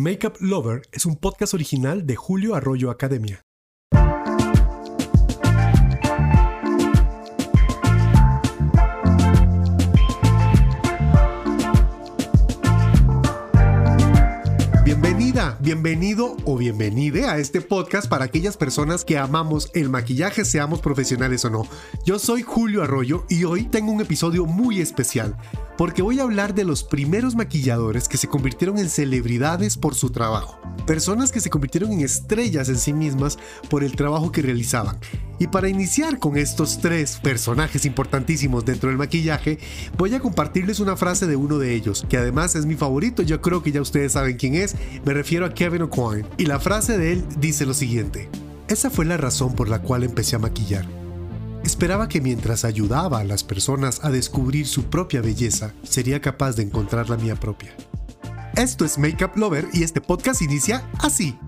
Makeup Lover es un podcast original de Julio Arroyo Academia. Bienvenido o bienvenide a este podcast para aquellas personas que amamos el maquillaje, seamos profesionales o no. Yo soy Julio Arroyo y hoy tengo un episodio muy especial porque voy a hablar de los primeros maquilladores que se convirtieron en celebridades por su trabajo. Personas que se convirtieron en estrellas en sí mismas por el trabajo que realizaban. Y para iniciar con estos tres personajes importantísimos dentro del maquillaje, voy a compartirles una frase de uno de ellos, que además es mi favorito, yo creo que ya ustedes saben quién es, me refiero a Kevin O'Coin. Y la frase de él dice lo siguiente, esa fue la razón por la cual empecé a maquillar Esperaba que mientras ayudaba a las personas a descubrir su propia belleza, sería capaz de encontrar la mía propia. Esto es Makeup Lover y este podcast inicia así.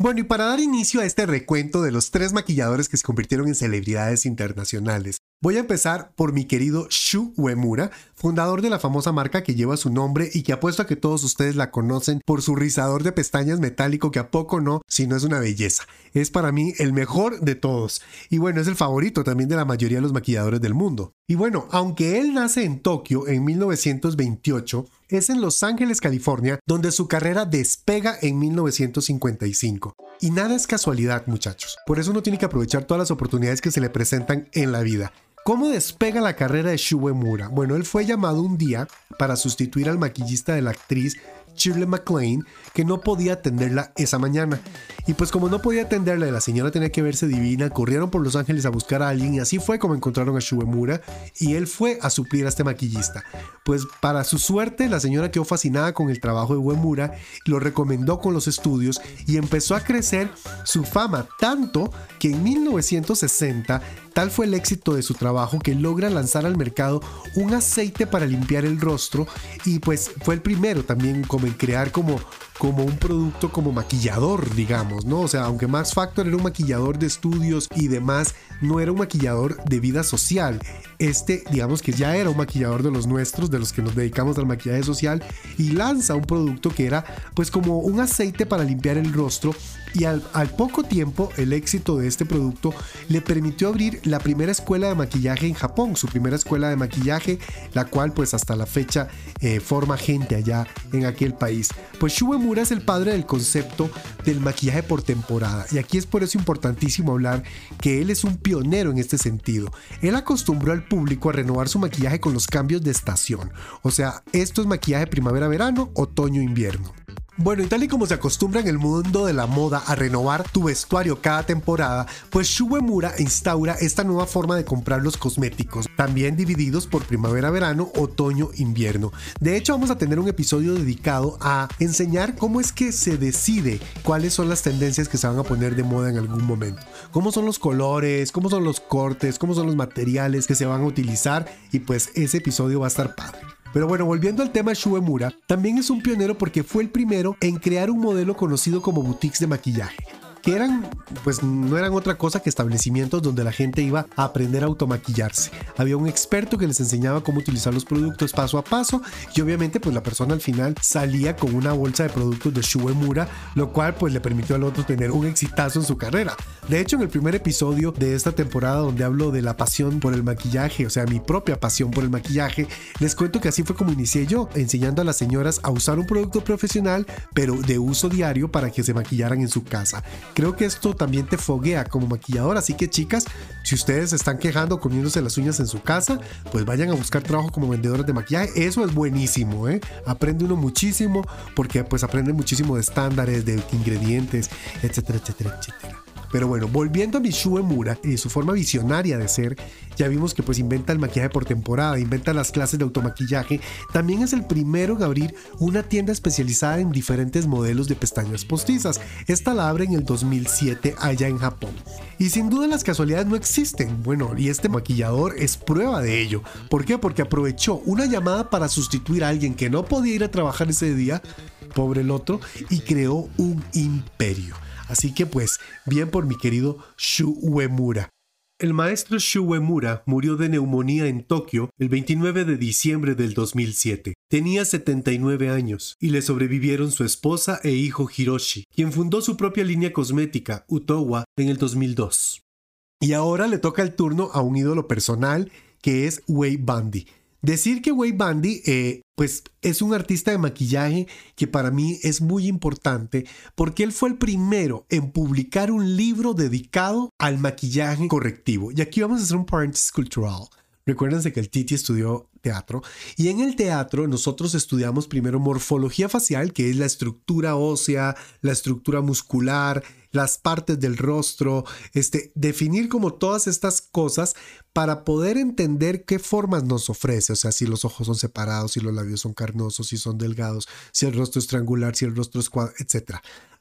Bueno, y para dar inicio a este recuento de los tres maquilladores que se convirtieron en celebridades internacionales, Voy a empezar por mi querido Shu Uemura, fundador de la famosa marca que lleva su nombre y que apuesto a que todos ustedes la conocen por su rizador de pestañas metálico que a poco no, si no es una belleza. Es para mí el mejor de todos. Y bueno, es el favorito también de la mayoría de los maquilladores del mundo. Y bueno, aunque él nace en Tokio en 1928, es en Los Ángeles, California, donde su carrera despega en 1955. Y nada es casualidad, muchachos. Por eso uno tiene que aprovechar todas las oportunidades que se le presentan en la vida. ¿Cómo despega la carrera de Shuemura? Bueno, él fue llamado un día para sustituir al maquillista de la actriz Shirley MacLaine, que no podía atenderla esa mañana. Y pues como no podía atenderla la señora tenía que verse divina, corrieron por Los Ángeles a buscar a alguien y así fue como encontraron a Shuemura y él fue a suplir a este maquillista. Pues para su suerte, la señora quedó fascinada con el trabajo de Uemura, lo recomendó con los estudios y empezó a crecer su fama tanto que en 1960 Tal fue el éxito de su trabajo que logra lanzar al mercado un aceite para limpiar el rostro y pues fue el primero también como en crear como como un producto como maquillador, digamos, ¿no? O sea, aunque Max Factor era un maquillador de estudios y demás, no era un maquillador de vida social. Este, digamos que ya era un maquillador de los nuestros, de los que nos dedicamos al maquillaje social, y lanza un producto que era pues como un aceite para limpiar el rostro y al, poco tiempo el éxito de este producto le permitió abrir la primera escuela de maquillaje en Japón, su primera escuela de maquillaje, la cual pues hasta la fecha eh, forma gente allá en aquel país. Pues Shuemura es el padre del concepto del maquillaje por temporada y aquí es por eso importantísimo hablar que él es un pionero en este sentido. Él acostumbró al público a renovar su maquillaje con los cambios de estación, o sea, esto es maquillaje primavera-verano, otoño-invierno. Bueno, y tal y como se acostumbra en el mundo de la moda a renovar tu vestuario cada temporada, pues Shuemura instaura esta nueva forma de comprar los cosméticos, también divididos por primavera-verano, otoño-invierno. De hecho, vamos a tener un episodio dedicado a enseñar cómo es que se decide cuáles son las tendencias que se van a poner de moda en algún momento. Cómo son los colores, cómo son los cortes, cómo son los materiales que se van a utilizar y pues ese episodio va a estar padre. Pero bueno, volviendo al tema Shuemura, también es un pionero porque fue el primero en crear un modelo conocido como boutiques de maquillaje que eran, pues no eran otra cosa que establecimientos donde la gente iba a aprender a automaquillarse. Había un experto que les enseñaba cómo utilizar los productos paso a paso y obviamente pues la persona al final salía con una bolsa de productos de Shuemura, lo cual pues le permitió al otro tener un exitazo en su carrera. De hecho, en el primer episodio de esta temporada donde hablo de la pasión por el maquillaje, o sea, mi propia pasión por el maquillaje, les cuento que así fue como inicié yo, enseñando a las señoras a usar un producto profesional, pero de uso diario para que se maquillaran en su casa. Creo que esto también te foguea como maquillador, así que chicas, si ustedes están quejando comiéndose las uñas en su casa, pues vayan a buscar trabajo como vendedoras de maquillaje. Eso es buenísimo, ¿eh? Aprende uno muchísimo porque pues aprende muchísimo de estándares, de ingredientes, etcétera, etcétera, etcétera. Pero bueno, volviendo a Mishue Mura y su forma visionaria de ser, ya vimos que pues inventa el maquillaje por temporada, inventa las clases de automaquillaje, también es el primero en abrir una tienda especializada en diferentes modelos de pestañas postizas. Esta la abre en el 2007 allá en Japón. Y sin duda las casualidades no existen. Bueno, y este maquillador es prueba de ello. ¿Por qué? Porque aprovechó una llamada para sustituir a alguien que no podía ir a trabajar ese día, pobre el otro, y creó un imperio. Así que pues, bien por mi querido Shu Uemura. El maestro Shu Uemura murió de neumonía en Tokio el 29 de diciembre del 2007. Tenía 79 años y le sobrevivieron su esposa e hijo Hiroshi, quien fundó su propia línea cosmética, Utowa, en el 2002. Y ahora le toca el turno a un ídolo personal que es Wei Bundy. Decir que Wade Bundy, eh, pues es un artista de maquillaje que para mí es muy importante porque él fue el primero en publicar un libro dedicado al maquillaje correctivo. Y aquí vamos a hacer un paréntesis cultural. Recuérdense que el Titi estudió teatro y en el teatro nosotros estudiamos primero morfología facial, que es la estructura ósea, la estructura muscular, las partes del rostro, este, definir como todas estas cosas para poder entender qué formas nos ofrece, o sea, si los ojos son separados, si los labios son carnosos, si son delgados, si el rostro es triangular, si el rostro es cuadrado, etc.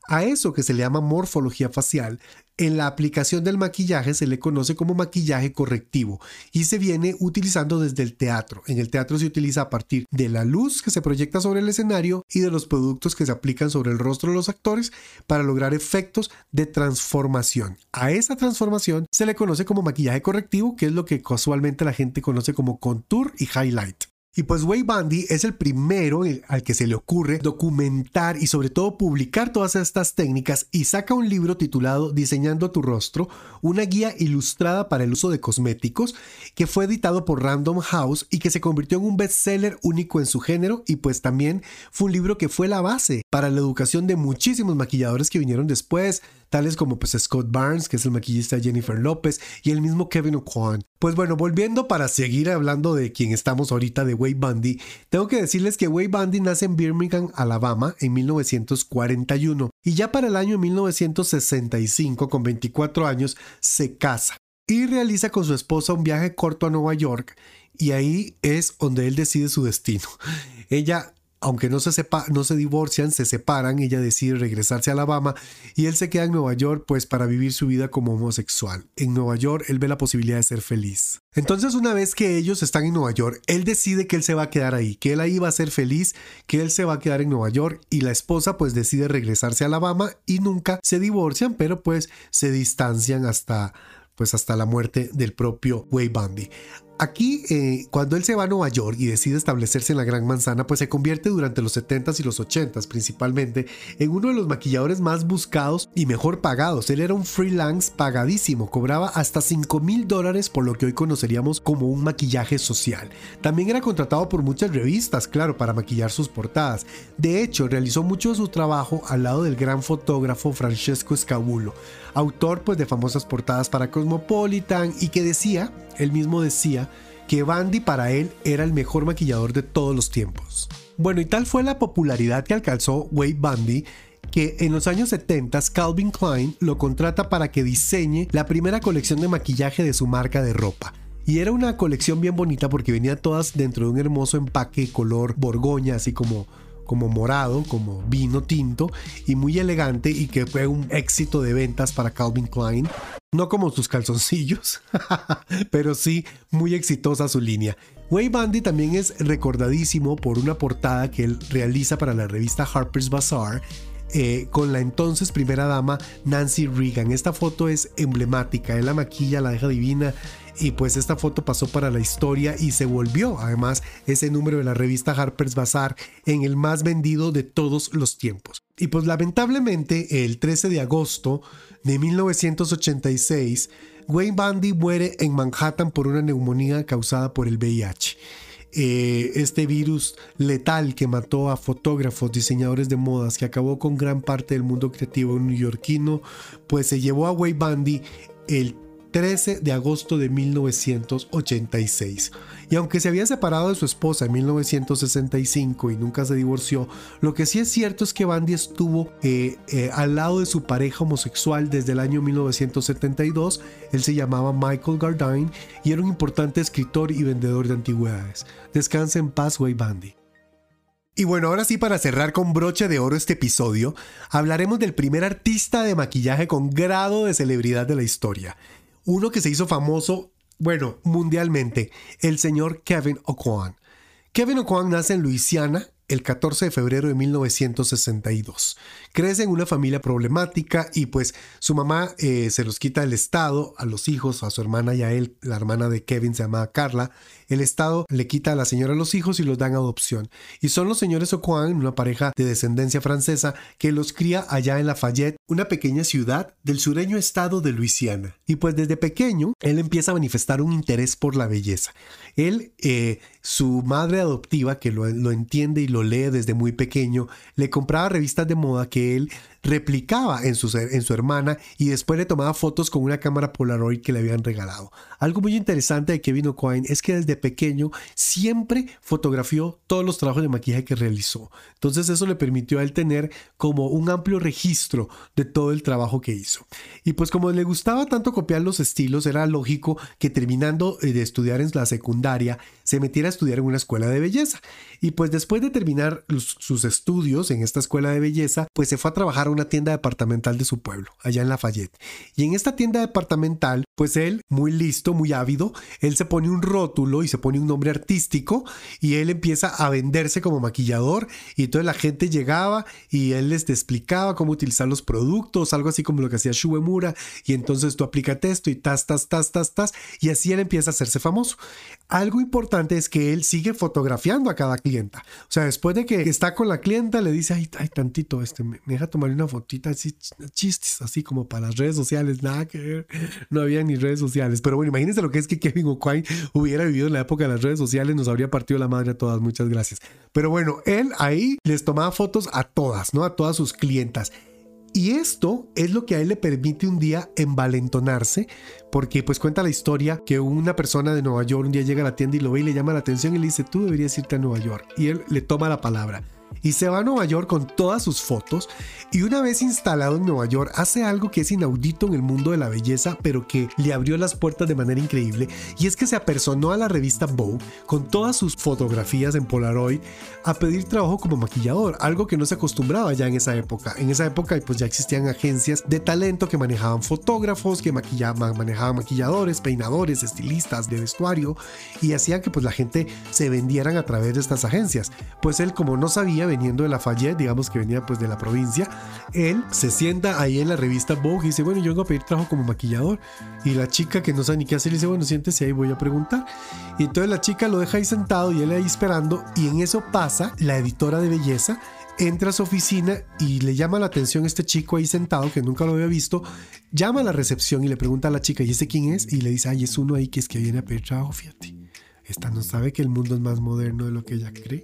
A eso que se le llama morfología facial, en la aplicación del maquillaje se le conoce como maquillaje correctivo y se viene utilizando desde el teatro. En el teatro se utiliza a partir de la luz que se proyecta sobre el escenario y de los productos que se aplican sobre el rostro de los actores para lograr efectos de transformación. A esa transformación se le conoce como maquillaje correctivo, que es lo que casualmente la gente conoce como contour y highlight. Y pues Way Bundy es el primero al que se le ocurre documentar y sobre todo publicar todas estas técnicas y saca un libro titulado Diseñando tu rostro, una guía ilustrada para el uso de cosméticos que fue editado por Random House y que se convirtió en un bestseller único en su género. Y pues también fue un libro que fue la base para la educación de muchísimos maquilladores que vinieron después, tales como pues Scott Barnes, que es el maquillista Jennifer López, y el mismo Kevin O'Quan. Pues bueno, volviendo para seguir hablando de quien estamos ahorita, de Wade Bundy, tengo que decirles que Wade Bundy nace en Birmingham, Alabama, en 1941, y ya para el año 1965, con 24 años, se casa y realiza con su esposa un viaje corto a Nueva York, y ahí es donde él decide su destino. Ella aunque no se, sepa, no se divorcian, se separan, ella decide regresarse a Alabama y él se queda en Nueva York pues para vivir su vida como homosexual. En Nueva York él ve la posibilidad de ser feliz. Entonces una vez que ellos están en Nueva York, él decide que él se va a quedar ahí, que él ahí va a ser feliz, que él se va a quedar en Nueva York y la esposa pues decide regresarse a Alabama y nunca se divorcian, pero pues se distancian hasta pues hasta la muerte del propio Way Bundy. Aquí, eh, cuando él se va a Nueva York y decide establecerse en la Gran Manzana, pues se convierte durante los 70s y los 80s principalmente en uno de los maquilladores más buscados y mejor pagados. Él era un freelance pagadísimo, cobraba hasta 5 mil dólares por lo que hoy conoceríamos como un maquillaje social. También era contratado por muchas revistas, claro, para maquillar sus portadas. De hecho, realizó mucho de su trabajo al lado del gran fotógrafo Francesco Scabulo, autor pues de famosas portadas para Cosmopolitan y que decía, él mismo decía, que Bandy para él era el mejor maquillador de todos los tiempos. Bueno, y tal fue la popularidad que alcanzó Wade Bundy que en los años 70 Calvin Klein lo contrata para que diseñe la primera colección de maquillaje de su marca de ropa. Y era una colección bien bonita porque venía todas dentro de un hermoso empaque color borgoña, así como como morado, como vino tinto y muy elegante y que fue un éxito de ventas para Calvin Klein. No como sus calzoncillos, pero sí muy exitosa su línea. Way Bundy también es recordadísimo por una portada que él realiza para la revista Harper's Bazaar eh, con la entonces primera dama Nancy Reagan. Esta foto es emblemática, él la maquilla, la deja divina y pues esta foto pasó para la historia y se volvió además ese número de la revista Harper's Bazaar en el más vendido de todos los tiempos. Y pues lamentablemente el 13 de agosto de 1986, Wayne Bundy muere en Manhattan por una neumonía causada por el VIH. Eh, este virus letal que mató a fotógrafos, diseñadores de modas, que acabó con gran parte del mundo creativo neoyorquino, pues se llevó a Wayne Bundy el 13 de agosto de 1986. Y aunque se había separado de su esposa en 1965 y nunca se divorció, lo que sí es cierto es que Bandy estuvo eh, eh, al lado de su pareja homosexual desde el año 1972. Él se llamaba Michael Gardine y era un importante escritor y vendedor de antigüedades. Descansa en paz, Way Bandy. Y bueno, ahora sí, para cerrar con broche de oro este episodio, hablaremos del primer artista de maquillaje con grado de celebridad de la historia uno que se hizo famoso, bueno, mundialmente, el señor Kevin O'Quan. Kevin O'Quan nace en Luisiana el 14 de febrero de 1962. Crece en una familia problemática y pues su mamá eh, se los quita el Estado a los hijos, a su hermana y a él, la hermana de Kevin se llama Carla. El Estado le quita a la señora los hijos y los dan adopción. Y son los señores Oquan, una pareja de descendencia francesa, que los cría allá en Lafayette, una pequeña ciudad del sureño estado de Luisiana. Y pues desde pequeño, él empieza a manifestar un interés por la belleza. Él, eh, su madre adoptiva, que lo, lo entiende y lo lee desde muy pequeño, le compraba revistas de moda que él replicaba en su, hermana y después le tomaba fotos con una cámara Polaroid que le habían regalado. Algo muy interesante de Kevin O'Coin es que desde pequeño siempre fotografió todos los trabajos de maquillaje que realizó. Entonces eso le permitió a él tener como un amplio registro de todo el trabajo que hizo. Y pues como le gustaba tanto copiar los estilos, era lógico que terminando eh, de estudiar en la secundaria se metiera a estudiar en una escuela de belleza. Y pues después de terminar sus estudios en esta escuela de belleza, pues se fue a trabajar a una tienda departamental de su pueblo, allá en Lafayette. Y en esta tienda departamental, pues él, muy listo, muy ávido, él se pone un rótulo y se pone un nombre artístico y él empieza a venderse como maquillador y entonces la gente llegaba y él les explicaba cómo utilizar los productos, algo así como lo que hacía Shuemura y entonces tú aplícate esto y tas, tas, tas, tas, tas y así él empieza a hacerse famoso. Algo es que él sigue fotografiando a cada clienta. O sea, después de que está con la clienta, le dice, ay, ay tantito, este, me deja tomar una fotita así, chistes, así como para las redes sociales, nada que ver. No había ni redes sociales. Pero bueno, imagínense lo que es que Kevin O'Quine hubiera vivido en la época de las redes sociales, nos habría partido la madre a todas. Muchas gracias. Pero bueno, él ahí les tomaba fotos a todas, ¿no? A todas sus clientas. Y esto es lo que a él le permite un día envalentonarse, porque pues cuenta la historia que una persona de Nueva York un día llega a la tienda y lo ve y le llama la atención y le dice, tú deberías irte a Nueva York. Y él le toma la palabra y se va a Nueva York con todas sus fotos y una vez instalado en Nueva York hace algo que es inaudito en el mundo de la belleza pero que le abrió las puertas de manera increíble y es que se apersonó a la revista Vogue con todas sus fotografías en Polaroid a pedir trabajo como maquillador, algo que no se acostumbraba ya en esa época. En esa época pues ya existían agencias de talento que manejaban fotógrafos, que maquillaban, manejaban maquilladores, peinadores, estilistas de vestuario y hacían que pues la gente se vendieran a través de estas agencias. Pues él como no sabía veniendo de Lafayette, digamos que venía pues de la provincia, él se sienta ahí en la revista Vogue y dice, bueno, yo vengo a pedir trabajo como maquillador. Y la chica que no sabe ni qué hacer, le dice, bueno, siéntese ahí, voy a preguntar. Y entonces la chica lo deja ahí sentado y él ahí esperando. Y en eso pasa la editora de belleza entra a su oficina y le llama la atención este chico ahí sentado que nunca lo había visto, llama a la recepción y le pregunta a la chica, ¿y ese quién es? Y le dice, ay, es uno ahí que es que viene a pedir trabajo, fíjate. Esta no sabe que el mundo es más moderno de lo que ella cree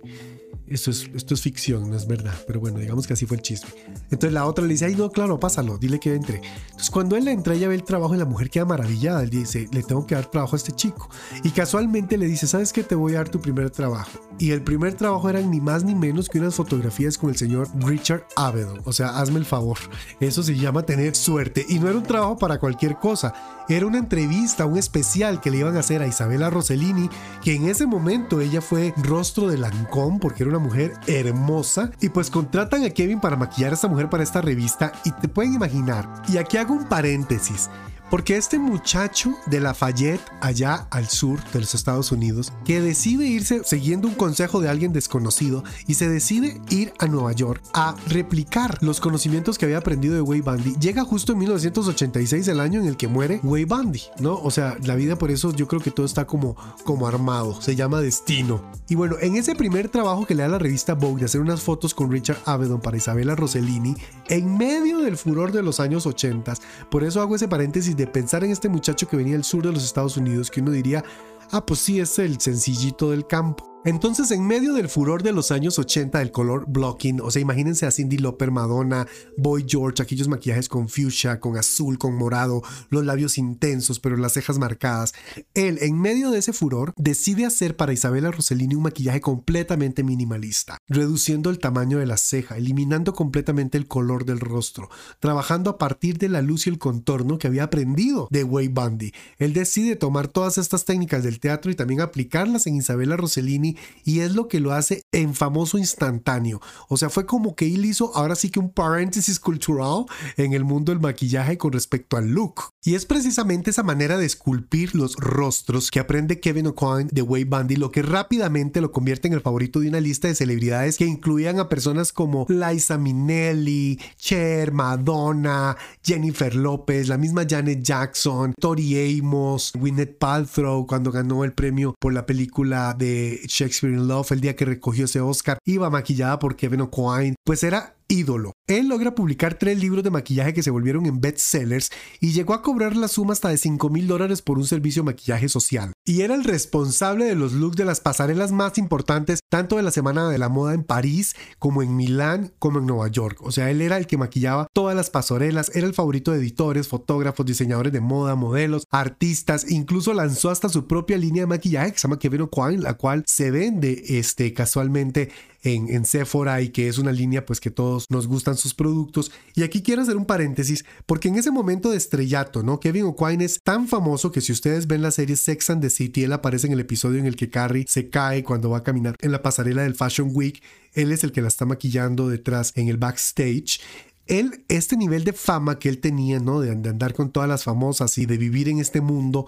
esto es, esto es ficción, no es verdad. Pero bueno, digamos que así fue el chisme. Entonces la otra le dice, ay, no, claro, pásalo, dile que entre. Entonces cuando él entra, ella ve el trabajo y la mujer queda maravillada. Él dice, le tengo que dar trabajo a este chico. Y casualmente le dice, ¿sabes qué? Te voy a dar tu primer trabajo. Y el primer trabajo eran ni más ni menos que unas fotografías con el señor Richard Avedon. O sea, hazme el favor. Eso se llama tener suerte. Y no era un trabajo para cualquier cosa. Era una entrevista, un especial que le iban a hacer a Isabela Rossellini, que en ese momento ella fue rostro de Lancôme porque era una mujer hermosa. Y pues contratan a Kevin para maquillar a esta mujer para esta revista. Y te pueden imaginar. Y aquí hago un paréntesis. Porque este muchacho de Lafayette, allá al sur de los Estados Unidos, que decide irse siguiendo un consejo de alguien desconocido y se decide ir a Nueva York a replicar los conocimientos que había aprendido de Way Bundy, llega justo en 1986, el año en el que muere Way Bundy, ¿no? O sea, la vida por eso yo creo que todo está como, como armado, se llama destino. Y bueno, en ese primer trabajo que le da la revista Vogue de hacer unas fotos con Richard Avedon para Isabella Rossellini, en medio del furor de los años 80, por eso hago ese paréntesis de pensar en este muchacho que venía del sur de los Estados Unidos, que uno diría, ah, pues sí, es el sencillito del campo. Entonces, en medio del furor de los años 80 del color blocking, o sea, imagínense a Cindy Lauper, Madonna, Boy George, aquellos maquillajes con fuchsia, con azul, con morado, los labios intensos, pero las cejas marcadas. Él, en medio de ese furor, decide hacer para Isabella Rossellini un maquillaje completamente minimalista, reduciendo el tamaño de la ceja, eliminando completamente el color del rostro, trabajando a partir de la luz y el contorno que había aprendido de Way Bundy. Él decide tomar todas estas técnicas del teatro y también aplicarlas en Isabella Rossellini Y es lo que lo hace en famoso instantáneo. O sea, fue como que él hizo ahora sí que un paréntesis cultural en el mundo del maquillaje con respecto al look. Y es precisamente esa manera de esculpir los rostros que aprende Kevin O'Coin de Wade Bundy lo que rápidamente lo convierte en el favorito de una lista de celebridades que incluían a personas como Liza Minnelli, Cher, Madonna, Jennifer López, la misma Janet Jackson, Tori Amos, Gwyneth Paltrow cuando ganó el premio por la película de Shakespeare in Love el día que recogió ese Oscar, iba maquillada por Kevin O'Coin, pues era ídolo. Él logra publicar tres libros de maquillaje que se volvieron en bestsellers y llegó a cobrar la suma hasta de 5 mil dólares por un servicio de maquillaje social. Y era el responsable de los looks de las pasarelas más importantes, tanto de la Semana de la Moda en París, como en Milán, como en Nueva York. O sea, él era el que maquillaba todas las pasarelas, era el favorito de editores, fotógrafos, diseñadores de moda, modelos, artistas, incluso lanzó hasta su propia línea de maquillaje que se llama Kevin O'Quine, la cual se vende este, casualmente en, Sephora y que es una línea pues que todos nos gustan sus productos. Y aquí quiero hacer un paréntesis porque en ese momento de estrellato, ¿no? Kevin O'Quine es tan famoso que si ustedes ven la serie Sex and the City, él aparece en el episodio en el que Carrie se cae cuando va a caminar en la pasarela del Fashion Week. Él es el que la está maquillando detrás en el backstage él, este nivel de fama que él tenía, ¿no? De, andar con todas las famosas y de vivir en este mundo,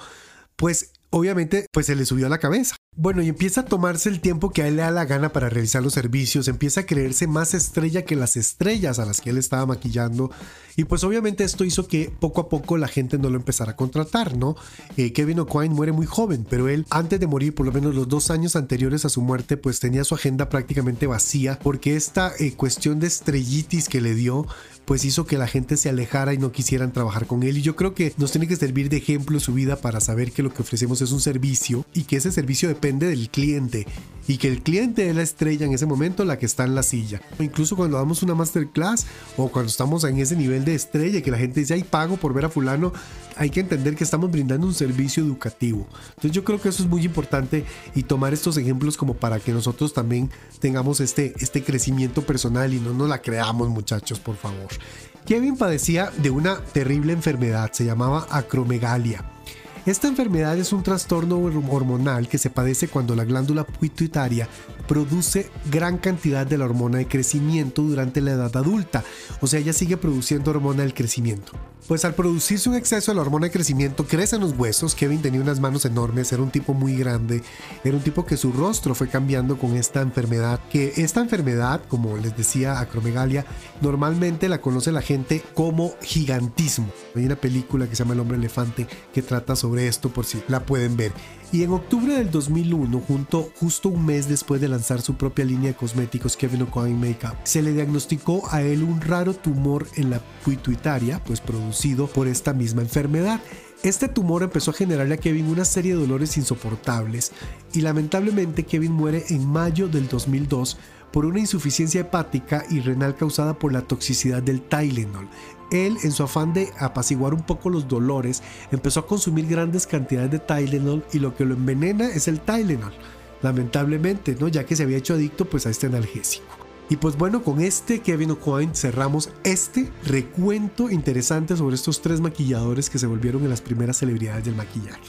pues obviamente pues se le subió a la cabeza. Bueno, y empieza a tomarse el tiempo que a él le da la gana para realizar los servicios, empieza a creerse más estrella que las estrellas a las que él estaba maquillando. Y pues obviamente esto hizo que poco a poco la gente no lo empezara a contratar, ¿no? Eh, Kevin O'Quine muere muy joven, pero él antes de morir, por lo menos los dos años anteriores a su muerte, pues tenía su agenda prácticamente vacía porque esta eh, cuestión de estrellitis que le dio pues hizo que la gente se alejara y no quisieran trabajar con él. Y yo creo que nos tiene que servir de ejemplo su vida para saber que lo que ofrecemos es un servicio y que ese servicio depende del cliente y que el cliente es la estrella en ese momento, la que está en la silla. Incluso cuando damos una masterclass o cuando estamos en ese nivel de estrella que la gente dice, ay, pago por ver a fulano, hay que entender que estamos brindando un servicio educativo. Entonces yo creo que eso es muy importante y tomar estos ejemplos como para que nosotros también tengamos este, este crecimiento personal y no nos la creamos muchachos, por favor. Kevin padecía de una terrible enfermedad, se llamaba acromegalia. Esta enfermedad es un trastorno hormonal que se padece cuando la glándula pituitaria produce gran cantidad de la hormona de crecimiento durante la edad adulta, o sea, ella sigue produciendo hormona del crecimiento. Pues al producirse un exceso de la hormona de crecimiento crecen los huesos, Kevin tenía unas manos enormes, era un tipo muy grande, era un tipo que su rostro fue cambiando con esta enfermedad, que esta enfermedad, como les decía, acromegalia, normalmente la conoce la gente como gigantismo. Hay una película que se llama El hombre elefante que trata sobre esto por si la pueden ver. Y en octubre del 2001, junto, justo un mes después de lanzar su propia línea de cosméticos Kevin O'Coin Makeup, se le diagnosticó a él un raro tumor en la pituitaria, pues producido por esta misma enfermedad. Este tumor empezó a generarle a Kevin una serie de dolores insoportables y lamentablemente Kevin muere en mayo del 2002 por una insuficiencia hepática y renal causada por la toxicidad del Tylenol. Él, en su afán de apaciguar un poco los dolores, empezó a consumir grandes cantidades de Tylenol y lo que lo envenena es el Tylenol. Lamentablemente, ¿no? Ya que se había hecho adicto pues a este analgésico. Y pues bueno, con este Kevin O'Coin cerramos este recuento interesante sobre estos tres maquilladores que se volvieron en las primeras celebridades del maquillaje.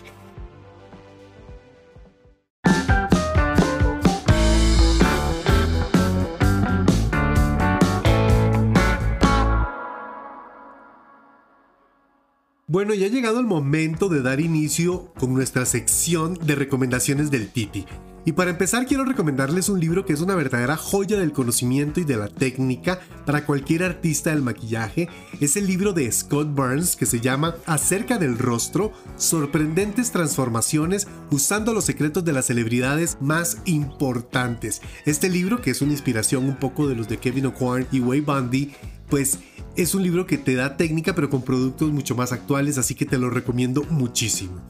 Bueno, ya ha llegado el momento de dar inicio con nuestra sección de recomendaciones del Titi. Y para empezar quiero recomendarles un libro que es una verdadera joya del conocimiento y de la técnica para cualquier artista del maquillaje. Es el libro de Scott Burns que se llama Acerca del rostro, sorprendentes transformaciones usando los secretos de las celebridades más importantes. Este libro, que es una inspiración un poco de los de Kevin O'Quarn y Way Bundy, pues es un libro que te da técnica pero con productos mucho más actuales, así que te lo recomiendo muchísimo.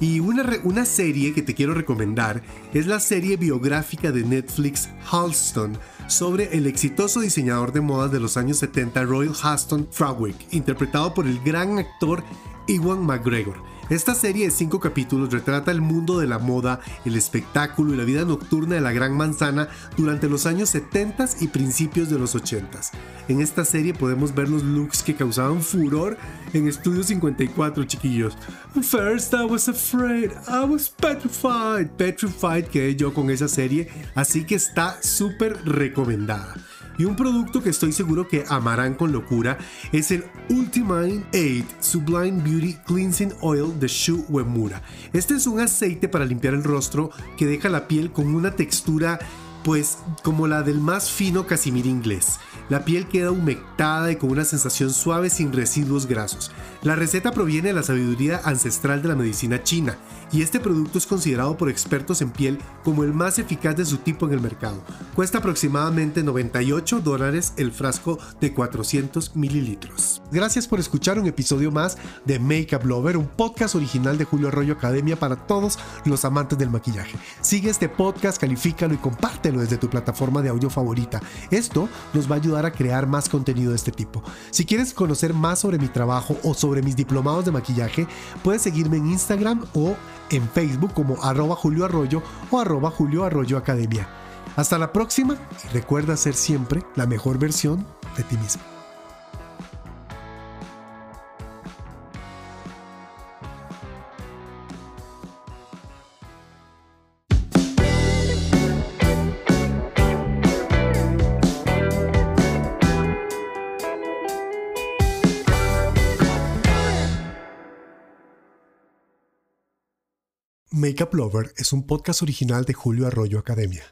Y una, una serie que te quiero recomendar es la serie biográfica de Netflix Halston sobre el exitoso diseñador de modas de los años 70 Royal Halston Frowick, interpretado por el gran actor Ewan McGregor. Esta serie de cinco capítulos retrata el mundo de la moda, el espectáculo y la vida nocturna de la Gran Manzana durante los años 70 y principios de los 80. En esta serie podemos ver los looks que causaban furor en Estudio 54, chiquillos. First I was afraid, I was petrified. Petrified quedé yo con esa serie, así que está súper recomendada. Y un producto que estoy seguro que amarán con locura es el Ultimate 8 Sublime Beauty Cleansing Oil de Shu Uemura. Este es un aceite para limpiar el rostro que deja la piel con una textura pues como la del más fino casimir inglés. La piel queda humectada y con una sensación suave sin residuos grasos. La receta proviene de la sabiduría ancestral de la medicina china y este producto es considerado por expertos en piel como el más eficaz de su tipo en el mercado. Cuesta aproximadamente 98 dólares el frasco de 400 mililitros. Gracias por escuchar un episodio más de Makeup Lover, un podcast original de Julio Arroyo Academia para todos los amantes del maquillaje. Sigue este podcast, califícalo y compártelo desde tu plataforma de audio favorita. Esto nos va a ayudar a crear más contenido de este tipo. Si quieres conocer más sobre mi trabajo o sobre mis diplomados de maquillaje, puedes seguirme en Instagram o en Facebook como arroba Julio Arroyo o arroba Julio Arroyo Academia. Hasta la próxima y recuerda ser siempre la mejor versión de ti mismo. Makeup Lover es un podcast original de Julio Arroyo Academia.